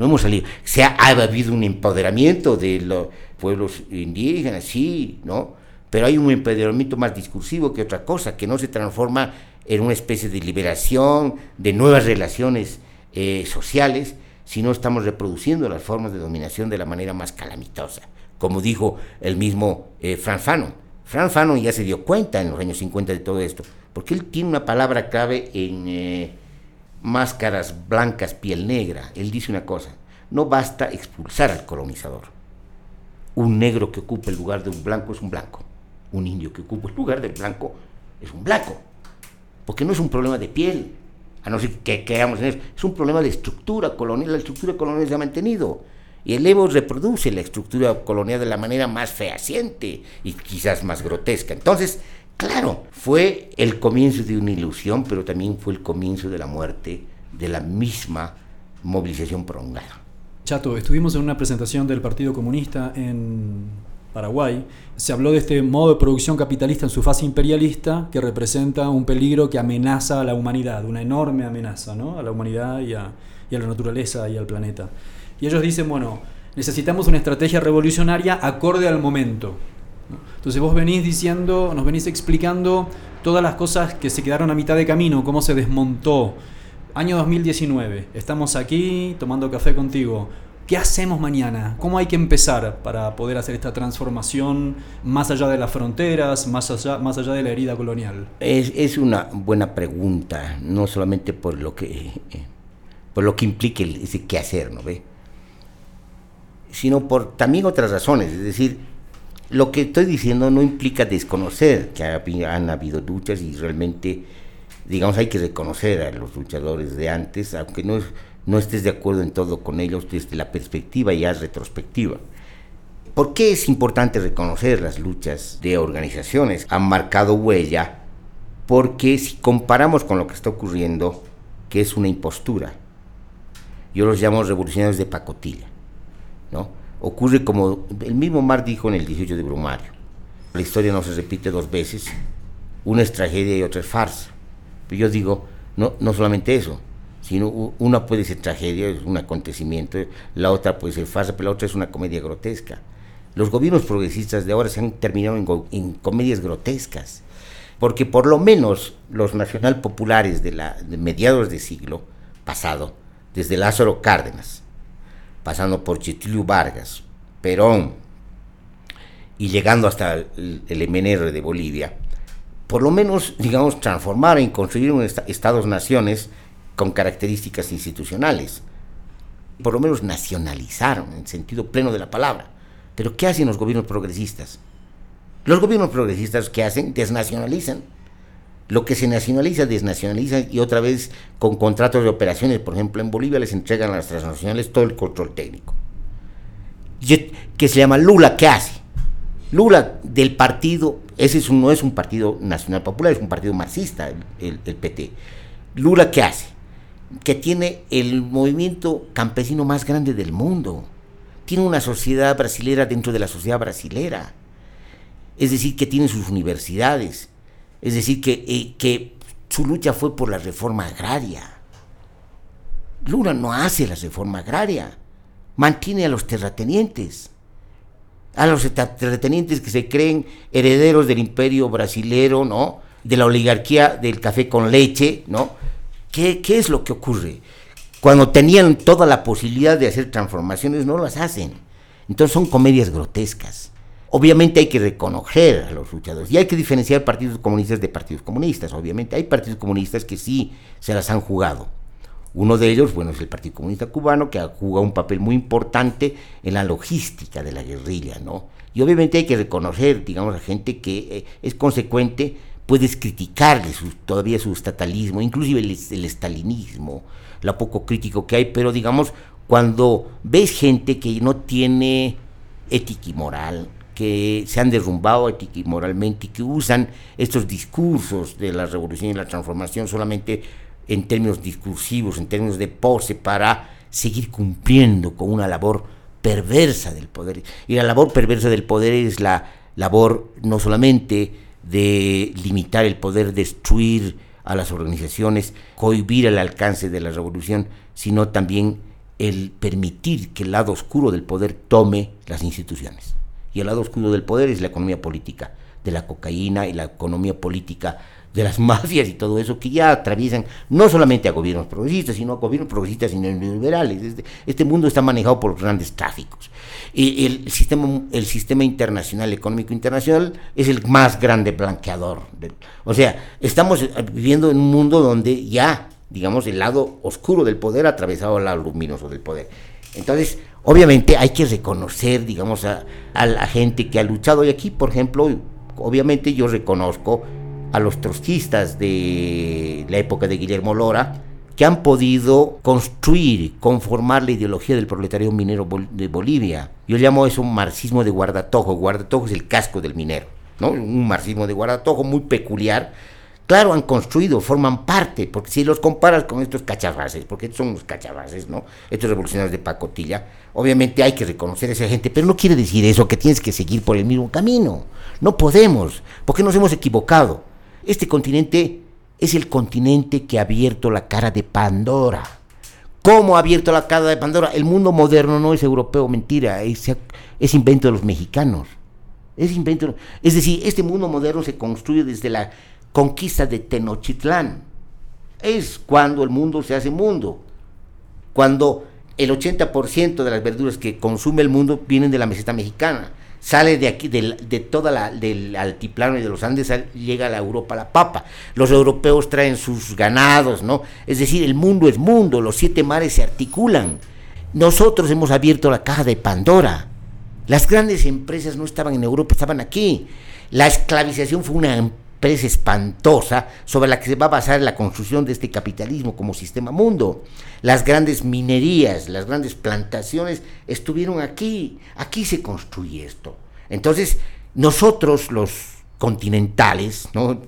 no hemos salido. Se ha, habido un empoderamiento de los pueblos indígenas, sí, ¿no? Pero hay un empoderamiento más discursivo que otra cosa, que no se transforma en una especie de liberación, de nuevas relaciones eh, sociales, sino estamos reproduciendo las formas de dominación de la manera más calamitosa, como dijo el mismo eh, Franz Fanon. Franz Fanon ya se dio cuenta en los años 50 de todo esto, porque él tiene una palabra clave en... Eh, máscaras blancas, piel negra. Él dice una cosa, no basta expulsar al colonizador. Un negro que ocupe el lugar de un blanco es un blanco. Un indio que ocupe el lugar del blanco es un blanco. Porque no es un problema de piel, a no ser que quedamos en eso. Es un problema de estructura colonial. La estructura colonial se ha mantenido. Y el Evo reproduce la estructura colonial de la manera más fehaciente y quizás más grotesca. Entonces, Claro, fue el comienzo de una ilusión, pero también fue el comienzo de la muerte de la misma movilización prolongada. Chato, estuvimos en una presentación del Partido Comunista en Paraguay. Se habló de este modo de producción capitalista en su fase imperialista que representa un peligro que amenaza a la humanidad, una enorme amenaza ¿no? a la humanidad y a, y a la naturaleza y al planeta. Y ellos dicen, bueno, necesitamos una estrategia revolucionaria acorde al momento. Entonces vos venís diciendo, nos venís explicando todas las cosas que se quedaron a mitad de camino, cómo se desmontó. Año 2019, estamos aquí tomando café contigo. ¿Qué hacemos mañana? ¿Cómo hay que empezar para poder hacer esta transformación más allá de las fronteras, más allá, más allá de la herida colonial? Es, una buena pregunta, no solamente por lo que, eh, por lo que implique ese qué hacer, ¿no ve? Sino por también otras razones, es decir, lo que estoy diciendo no implica desconocer que han habido luchas y realmente, digamos, hay que reconocer a los luchadores de antes, aunque no, no estés de acuerdo en todo con ellos desde la perspectiva ya retrospectiva. ¿Por qué es importante reconocer las luchas de organizaciones? Han marcado huella porque si comparamos con lo que está ocurriendo, que es una impostura, yo los llamo revolucionarios de pacotilla, ocurre como el mismo Mar dijo en el 18 de Brumario. La historia no se repite dos veces, una es tragedia y otra es farsa. Pero yo digo, no, no solamente eso, sino una puede ser tragedia, es un acontecimiento, la otra puede ser farsa, pero la otra es una comedia grotesca. Los gobiernos progresistas de ahora se han terminado en, comedias grotescas, porque por lo menos los nacional populares de, la, de mediados de siglo pasado, desde Lázaro Cárdenas, pasando por Chitilio Vargas, Perón y llegando hasta el, MNR de Bolivia, por lo menos, digamos, transformaron y construyeron estados-naciones con características institucionales. Por lo menos nacionalizaron en sentido pleno de la palabra. Pero ¿qué hacen los gobiernos progresistas? Los gobiernos progresistas, ¿qué hacen? Desnacionalizan lo que se nacionaliza, desnacionaliza y otra vez con contratos de operaciones, por ejemplo, en Bolivia les entregan a las transnacionales todo el control técnico. Que se llama Lula, ¿qué hace? Lula del partido, ese no es un partido nacional popular, es un partido marxista, el, el PT. Lula, ¿qué hace? Que tiene el movimiento campesino más grande del mundo. Tiene una sociedad brasilera dentro de la sociedad brasilera. Es decir, que tiene sus universidades, es decir, que, eh, que su lucha fue por la reforma agraria. Lula no hace la reforma agraria, mantiene a los terratenientes, a los terratenientes que se creen herederos del imperio brasilero, ¿no? De la oligarquía del café con leche, ¿no? ¿Qué, qué es lo que ocurre? Cuando tenían toda la posibilidad de hacer transformaciones, no las hacen. Entonces son comedias grotescas. Obviamente hay que reconocer a los luchadores y hay que diferenciar partidos comunistas de partidos comunistas. Obviamente hay partidos comunistas que sí se las han jugado. Uno de ellos, bueno, es el Partido Comunista Cubano, que ha jugado un papel muy importante en la logística de la guerrilla, ¿no? Y obviamente hay que reconocer, digamos, a gente que eh, es consecuente, puedes criticarle todavía su estatalismo, inclusive el, el estalinismo, lo poco crítico que hay, pero digamos, cuando ves gente que no tiene ética y moral, que se han derrumbado ética y moralmente y que usan estos discursos de la revolución y la transformación solamente en términos discursivos, en términos de pose, para seguir cumpliendo con una labor perversa del poder. Y la labor perversa del poder es la labor no solamente de limitar el poder, destruir a las organizaciones, cohibir el alcance de la revolución, sino también el permitir que el lado oscuro del poder tome las instituciones y el lado oscuro del poder es la economía política de la cocaína y la economía política de las mafias y todo eso que ya atraviesan no solamente a gobiernos progresistas, sino a gobiernos progresistas y neoliberales. Este, este mundo está manejado por grandes tráficos. Y el sistema, el sistema internacional, económico internacional, es el más grande blanqueador. o sea, estamos viviendo en un mundo donde ya, digamos, el lado oscuro del poder ha atravesado el lado luminoso del poder. Entonces, obviamente hay que reconocer, digamos, a, la gente que ha luchado. Y aquí, por ejemplo, obviamente yo reconozco a los trotskistas de la época de Guillermo Lora, que han podido construir, conformar la ideología del proletariado minero de Bolivia. Yo llamo eso un marxismo de guardatojo. Guardatojo es el casco del minero, ¿no? Un marxismo de guardatojo muy peculiar, Claro, han construido, forman parte, porque si los comparas con estos cacharraces, porque estos son los cacharraces, ¿no? Estos revolucionarios de pacotilla, obviamente hay que reconocer a esa gente, pero no quiere decir eso, que tienes que seguir por el mismo camino. No podemos, porque nos hemos equivocado. Este continente es el continente que ha abierto la cara de Pandora. ¿Cómo ha abierto la cara de Pandora? El mundo moderno no es europeo, mentira, es, es invento de los mexicanos. Es invento. Es decir, este mundo moderno se construye desde la conquista de Tenochtitlán. Es cuando el mundo se hace mundo. Cuando el 80% de las verduras que consume el mundo vienen de la meseta mexicana. Sale de aquí, de, toda la, del altiplano y de los Andes, llega a la Europa la papa. Los europeos traen sus ganados, ¿no? Es decir, el mundo es mundo, los siete mares se articulan. Nosotros hemos abierto la caja de Pandora. Las grandes empresas no estaban en Europa, estaban aquí. La esclavización fue una empresa espantosa sobre la que se va a basar la construcción de este capitalismo como sistema mundo. Las grandes minerías, las grandes plantaciones estuvieron aquí, aquí se construye esto. Entonces, nosotros los continentales, ¿no?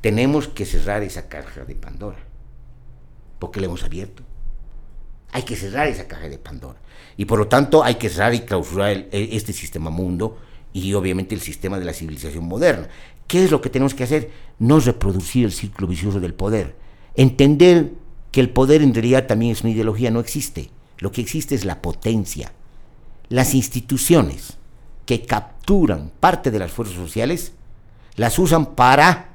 tenemos que cerrar esa caja de Pandora, porque la hemos abierto. Hay que cerrar esa caja de Pandora. Y por lo tanto hay que cerrar y clausurar este sistema mundo y obviamente el sistema de la civilización moderna. ¿Qué es lo que tenemos que hacer? No reproducir el círculo vicioso del poder. Entender que el poder en realidad también es una ideología, no existe. Lo que existe es la potencia. Las instituciones que capturan parte de las fuerzas sociales las usan para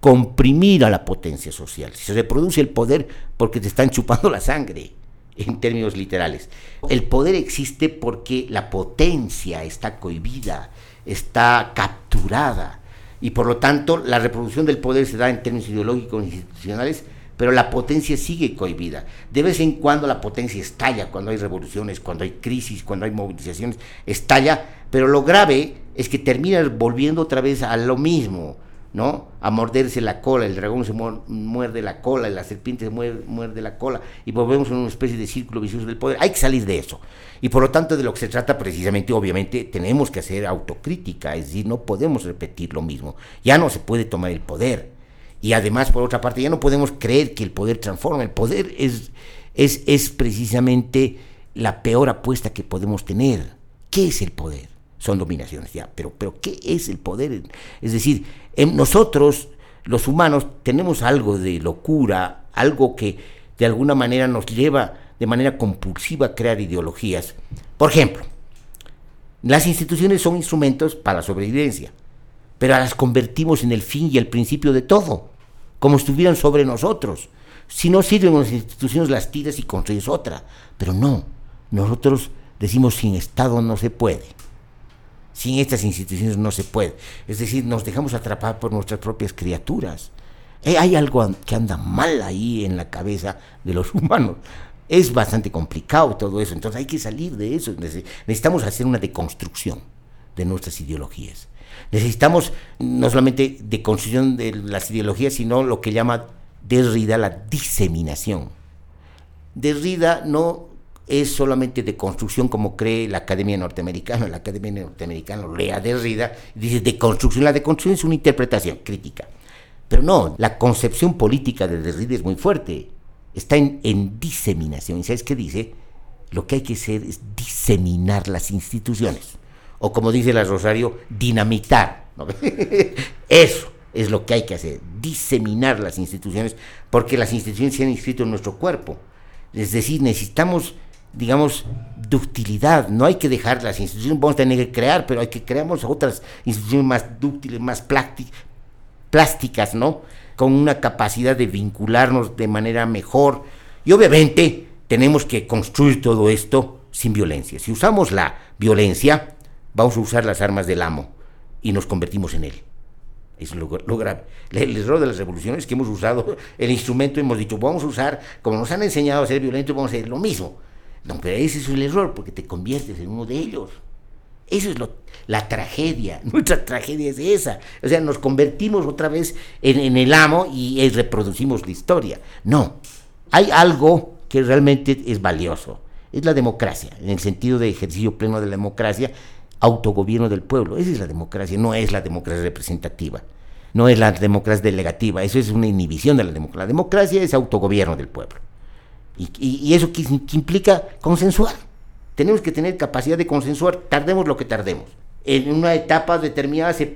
comprimir a la potencia social. Se reproduce el poder porque te están chupando la sangre, en términos literales. El poder existe porque la potencia está cohibida, está capturada y por lo tanto la reproducción del poder se da en términos ideológicos e institucionales, pero la potencia sigue cohibida. De vez en cuando la potencia estalla, cuando hay revoluciones, cuando hay crisis, cuando hay movilizaciones, estalla, pero lo grave es que termina volviendo otra vez a lo mismo ¿no? A morderse la cola, el dragón se muerde la cola, la serpiente se muerde, la cola y volvemos a una especie de círculo vicioso del poder. Hay que salir de eso. Y por lo tanto de lo que se trata precisamente, obviamente, tenemos que hacer autocrítica, es decir, no podemos repetir lo mismo. Ya no se puede tomar el poder. Y además, por otra parte, ya no podemos creer que el poder transforma. El poder es, es, es precisamente la peor apuesta que podemos tener. ¿Qué es el poder? Son dominaciones, ya. Pero, pero ¿qué es el poder? Es decir, nosotros, los humanos, tenemos algo de locura, algo que de alguna manera nos lleva de manera compulsiva crear ideologías. Por ejemplo, las instituciones son instrumentos para la sobrevivencia, pero las convertimos en el fin y el principio de todo, como estuvieran sobre nosotros. Si no sirven las instituciones, las tiras y construyes otra. Pero no, nosotros decimos sin Estado no se puede. Sin estas instituciones no se puede. Es decir, nos dejamos atrapar por nuestras propias criaturas. Eh, hay algo que anda mal ahí en la cabeza de los humanos. Es bastante complicado todo eso, entonces hay que salir de eso. Necesitamos hacer una deconstrucción de nuestras ideologías. Necesitamos no solamente deconstrucción de las ideologías, sino lo que llama Derrida la diseminación. Derrida no es solamente de construcción como cree la Academia Norteamericana. La Academia Norteamericana lea Derrida dice de construcción. La deconstrucción es una interpretación crítica. Pero no, la concepción política de Derrida es muy fuerte. Está en, diseminación. ¿Y sabes qué dice? Lo que hay que hacer es diseminar las instituciones. O como dice la Rosario, dinamitar. Eso es lo que hay que hacer, diseminar las instituciones, porque las instituciones se han inscrito en nuestro cuerpo. Es decir, necesitamos, digamos, ductilidad. No hay que dejar las instituciones, vamos a tener que crear, pero hay que crear otras instituciones más dúctiles, más plásticas, ¿no? Con una capacidad de vincularnos de manera mejor. Y obviamente tenemos que construir todo esto sin violencia. Si usamos la violencia, vamos a usar las armas del amo y nos convertimos en él. Es lo, grave. El error de las revoluciones es que hemos usado el instrumento y hemos dicho, vamos a usar, como nos han enseñado a ser violentos, vamos a hacer lo mismo. No, pero ese es el error, porque te conviertes en uno de ellos. Eso es la tragedia. Nuestra tragedia es esa. O sea, nos convertimos otra vez en, en el amo y reproducimos la historia. No. Hay algo que realmente es valioso. Es la democracia, en el sentido de ejercicio pleno de la democracia, autogobierno del pueblo. Esa es la democracia, no es la democracia representativa, no es la democracia delegativa, eso es una inhibición de la democracia. La democracia es autogobierno del pueblo. Y, eso implica consensuar. Tenemos que tener capacidad de consensuar, tardemos lo que tardemos. En una etapa determinada se,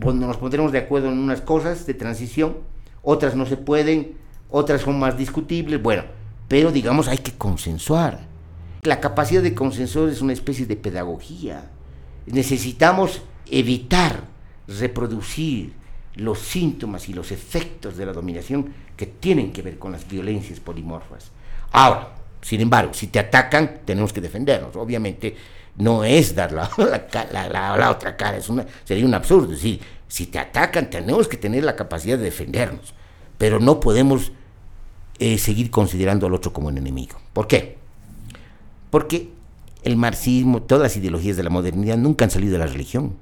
nos pondremos de acuerdo en unas cosas de transición, otras no se pueden, otras son más discutibles, bueno, pero digamos hay que consensuar. La capacidad de consensuar es una especie de pedagogía necesitamos evitar reproducir los síntomas y los efectos de la dominación que tienen que ver con las violencias polimorfas. Ahora, sin embargo, si te atacan, tenemos que defendernos. Obviamente, no es dar la, otra cara, sería un absurdo. Es decir, si te atacan, tenemos que tener la capacidad de defendernos, pero no podemos eh, seguir considerando al otro como un enemigo. ¿Por qué? Porque el marxismo, todas las ideologías de la modernidad nunca han salido de la religión.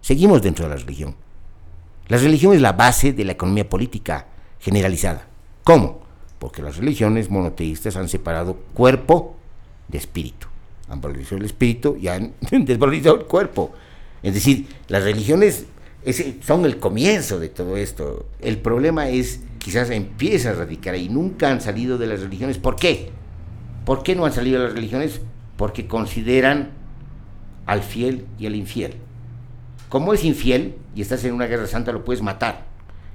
Seguimos dentro de la religión. La religión es la base de la economía política generalizada. ¿Cómo? Porque las religiones monoteístas han separado cuerpo de espíritu. Han valorizado el espíritu y han desvalorizado el cuerpo. Es decir, las religiones son el comienzo de todo esto. El problema es, quizás empieza a radicar y nunca han salido de las religiones. ¿Por qué? ¿Por qué no han salido de las religiones? porque consideran al fiel y al infiel. Como es infiel y estás en una guerra santa, lo puedes matar.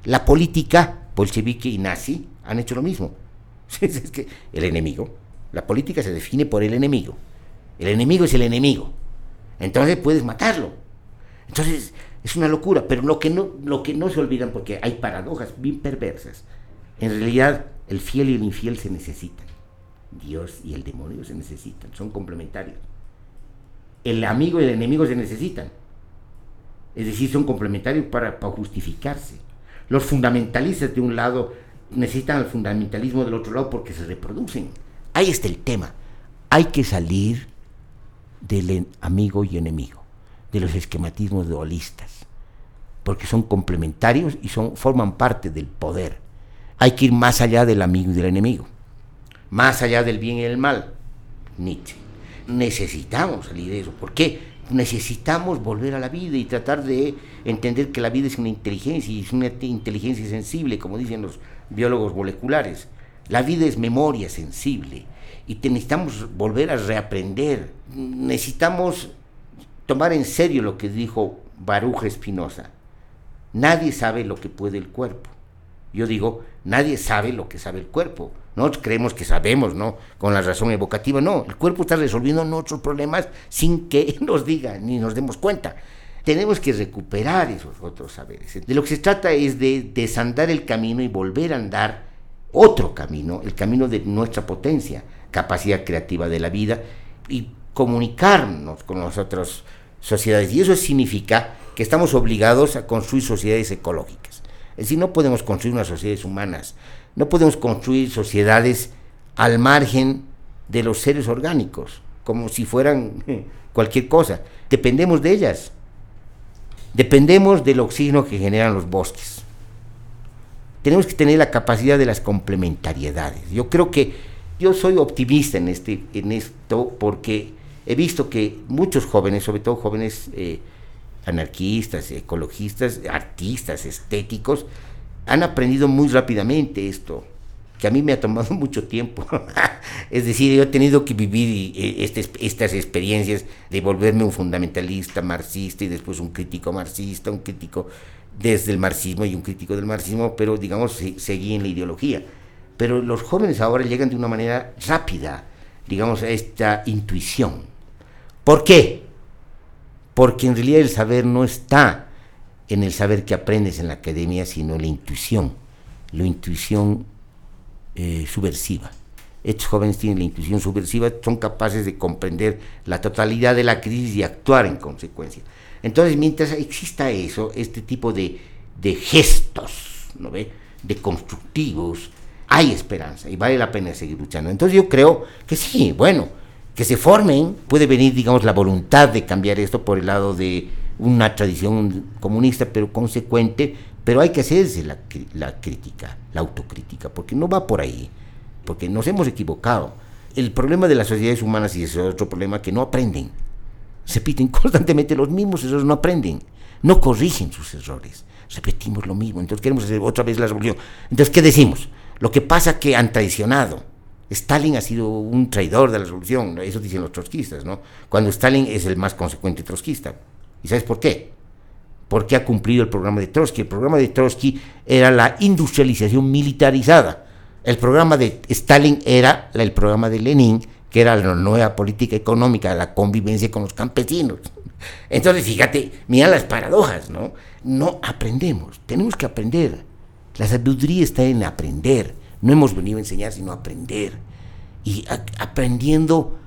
La política bolchevique y nazi han hecho lo mismo. es que el enemigo, la política se define por el enemigo. El enemigo es el enemigo. Entonces puedes matarlo. Entonces es una locura, pero lo que no, lo que no se olvidan, porque hay paradojas bien perversas, en realidad el fiel y el infiel se necesitan. Dios y el demonio se necesitan, son complementarios. El amigo y el enemigo se necesitan. Es decir, son complementarios para, justificarse. Los fundamentalistas de un lado necesitan el fundamentalismo del otro lado porque se reproducen. Ahí está el tema. Hay que salir del amigo y enemigo, de los esquematismos dualistas, porque son complementarios y son, forman parte del poder. Hay que ir más allá del amigo y del enemigo más allá del bien y el mal. Nietzsche. Necesitamos salir de eso. ¿Por qué? Necesitamos volver a la vida y tratar de entender que la vida es una inteligencia y es una inteligencia sensible, como dicen los biólogos moleculares. La vida es memoria sensible y necesitamos volver a reaprender. Necesitamos tomar en serio lo que dijo Baruch Espinosa. Nadie sabe lo que puede el cuerpo, Yo digo, nadie sabe lo que sabe el cuerpo. Nosotros creemos que sabemos, ¿no? Con la razón evocativa, no. El cuerpo está resolviendo nuestros problemas sin que nos diga ni nos demos cuenta. Tenemos que recuperar esos otros saberes. De lo que se trata es de desandar el camino y volver a andar otro camino, el camino de nuestra potencia, capacidad creativa de la vida y comunicarnos con las otras sociedades. Y eso significa que estamos obligados a construir sociedades ecológicas. Es decir, no podemos construir unas sociedades humanas, no podemos construir sociedades al margen de los seres orgánicos, como si fueran cualquier cosa. Dependemos de ellas. Dependemos del oxígeno que generan los bosques. Tenemos que tener la capacidad de las complementariedades. Yo creo que yo soy optimista en, este, en esto porque he visto que muchos jóvenes, sobre todo jóvenes eh, anarquistas, ecologistas, artistas, estéticos, han aprendido muy rápidamente esto, que a mí me ha tomado mucho tiempo. es decir, yo he tenido que vivir eh, este, estas experiencias de volverme un fundamentalista marxista y después un crítico marxista, un crítico desde el marxismo y un crítico del marxismo, pero digamos, seguí en la ideología. Pero los jóvenes ahora llegan de una manera rápida, digamos, a esta intuición. ¿Por qué? Porque en realidad el saber no está en el saber que aprendes en la academia, sino en la intuición, la intuición eh, subversiva. Estos jóvenes tienen la intuición subversiva, son capaces de comprender la totalidad de la crisis y actuar en consecuencia. Entonces, mientras exista eso, este tipo de, gestos, ¿no ve? de constructivos, hay esperanza y vale la pena seguir luchando. Entonces yo creo que sí, bueno, que se formen, puede venir, digamos, la voluntad de cambiar esto por el lado de una tradición comunista, pero consecuente, pero hay que hacerse la, la crítica, la autocrítica, porque no va por ahí, porque nos hemos equivocado. El problema de las sociedades humanas, y ese es otro problema, que no aprenden. Se repiten constantemente los mismos errores, no aprenden, no corrigen sus errores. Repetimos lo mismo, entonces queremos hacer otra vez la revolución. Entonces, ¿qué decimos? Lo que pasa que han traicionado Stalin ha sido un traidor de la revolución, eso dicen los trotskistas, ¿no? Cuando Stalin es el más consecuente trotskista. ¿Y sabes por qué? Porque ha cumplido el programa de Trotsky. El programa de Trotsky era la industrialización militarizada. El programa de Stalin era el programa de Lenin, que era la nueva política económica, la convivencia con los campesinos. Entonces, fíjate, mira las paradojas, ¿no? No aprendemos, tenemos que aprender. La sabiduría está en aprender no hemos venido a enseñar, sino a aprender. Y aprendiendo,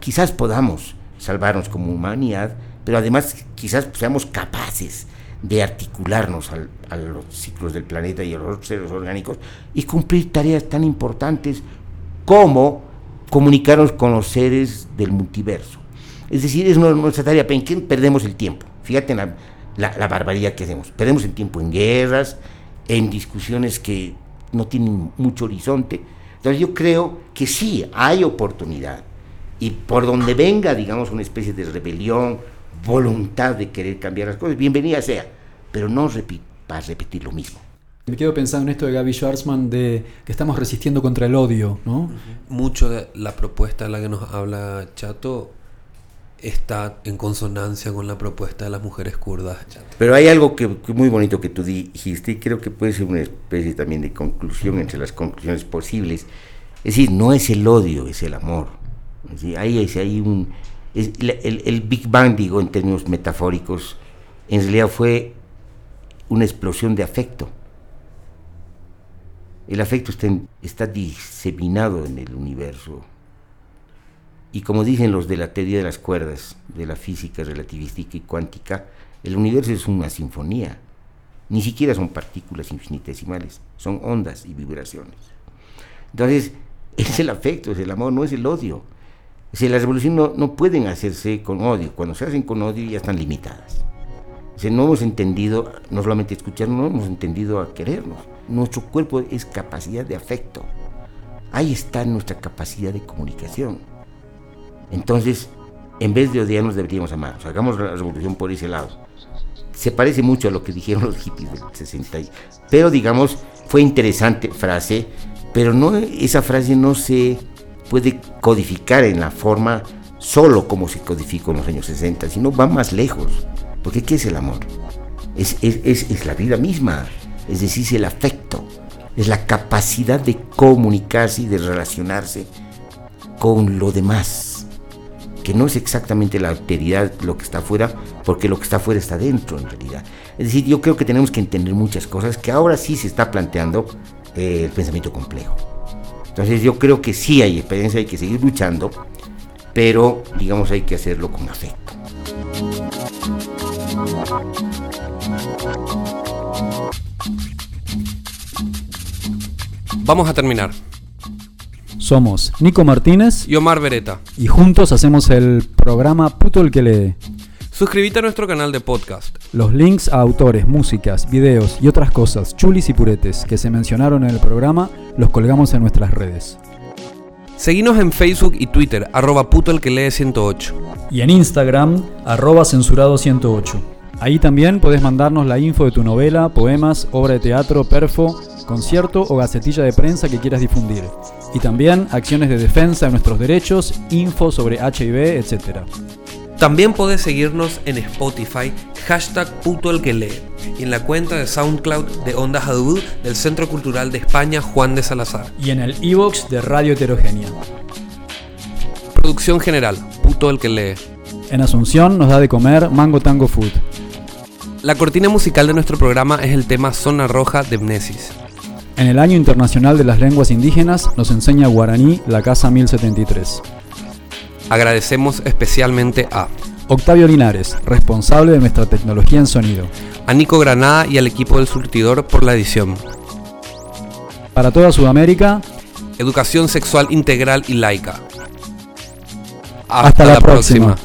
quizás podamos salvarnos como humanidad, pero además quizás seamos capaces de articularnos a los ciclos del planeta y a los seres orgánicos y cumplir tareas tan importantes como comunicarnos con los seres del multiverso. Es decir, es nuestra tarea, ¿en qué perdemos el tiempo? Fíjate en la, la, la barbaridad que hacemos. Perdemos el tiempo en guerras, en discusiones que no tienen mucho horizonte. Entonces yo creo que sí, hay oportunidad. Y por donde venga, digamos, una especie de rebelión, voluntad de querer cambiar las cosas, bienvenida sea, pero no para repetir lo mismo. Me quedo pensando en esto de Gaby Schwarzman de que estamos resistiendo contra el odio, ¿no? Mucho de la propuesta de la que nos habla Chato está en consonancia con la propuesta de las mujeres kurdas. Pero hay algo que, muy bonito que tú dijiste y creo que puede ser una especie también de conclusión entre las conclusiones posibles. Es decir, no es el odio, es el amor. ahí hay, un... el, Big Bang, digo, en términos metafóricos, en realidad fue una explosión de afecto. El afecto está, está diseminado en el universo y como dicen los de la teoría de las cuerdas, de la física relativística y cuántica, el universo es una sinfonía. Ni siquiera son partículas infinitesimales, son ondas y vibraciones. Entonces, es el afecto, es el amor, no es el odio. Si las revoluciones no, pueden hacerse con odio. Cuando se hacen con odio ya están limitadas. O no hemos entendido, no solamente escucharnos, no hemos entendido a querernos. Nuestro cuerpo es capacidad de afecto. Ahí está nuestra capacidad de comunicación. Entonces, en vez de odiarnos, deberíamos amarnos. Hagamos la revolución por ese lado. Se parece mucho a lo que dijeron los hippies del 60. Pero, digamos, fue interesante frase, pero no, esa frase no se puede codificar en la forma solo como se codificó en los años 60, sino va más lejos. Porque ¿qué es el amor? Es, es, es, la vida misma, es decir, es el afecto, es la capacidad de comunicarse y de relacionarse con lo demás, que no es exactamente la alteridad lo que está afuera, porque lo que está afuera está dentro en realidad. Es decir, yo creo que tenemos que entender muchas cosas que ahora sí se está planteando eh, el pensamiento complejo. Entonces yo creo que sí hay experiencia, hay que seguir luchando, pero digamos hay que hacerlo con afecto. Vamos a terminar. Somos Nico Martínez y Omar Beretta. Y juntos hacemos el programa Puto el que lee. Suscríbete a nuestro canal de podcast. Los links a autores, músicas, videos y otras cosas, chulis y puretes, que se mencionaron en el programa, los colgamos en nuestras redes. Seguinos en Facebook y Twitter, arroba puto el que lee 108. Y en Instagram, arroba censurado 108. Ahí también podés mandarnos la info de tu novela, poemas, obra de teatro, perfo, concierto o gacetilla de prensa que quieras difundir. Y también acciones de defensa de nuestros derechos, info sobre HIV, etc. También podés seguirnos en Spotify, hashtag puto el que lee, y en la cuenta de SoundCloud de Onda Jadú del Centro Cultural de España Juan de Salazar. Y en el iVoox de Radio Heterogénea. Producción general, puto el que lee. En Asunción nos da de comer Mango Tango Food. La cortina musical de nuestro programa es el tema Zona Roja de Mnesis. En el Año Internacional de las Lenguas Indígenas nos enseña guaraní la Casa 1073. Agradecemos especialmente a Octavio Linares, responsable de nuestra tecnología en sonido. A Nico Granada y al equipo del surtidor por la edición. Para toda Sudamérica, Educación sexual integral y laica. Hasta, la, próxima.